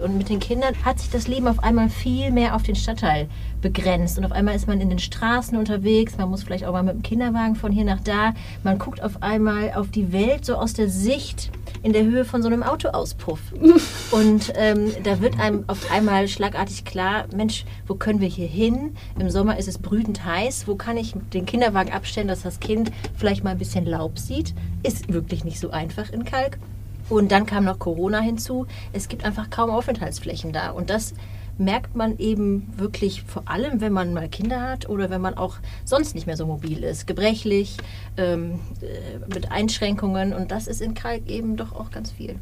Und mit den Kindern hat sich das Leben auf einmal viel mehr auf den Stadtteil begrenzt. Und auf einmal ist man in den Straßen unterwegs. Man muss vielleicht auch mal mit dem Kinderwagen von hier nach da. Man guckt auf einmal auf die Welt so aus der Sicht in der Höhe von so einem Autoauspuff. Und ähm, da wird einem auf einmal schlagartig klar, Mensch, wo können wir hier hin? Im Sommer ist es brütend heiß. Wo kann ich den Kinderwagen abstellen, dass das Kind vielleicht mal ein bisschen Laub sieht? Ist wirklich nicht so einfach in Kalk. Und dann kam noch Corona hinzu. Es gibt einfach kaum Aufenthaltsflächen da. Und das merkt man eben wirklich vor allem, wenn man mal Kinder hat oder wenn man auch sonst nicht mehr so mobil ist, gebrechlich, ähm, äh, mit Einschränkungen. Und das ist in Kalk eben doch auch ganz viel.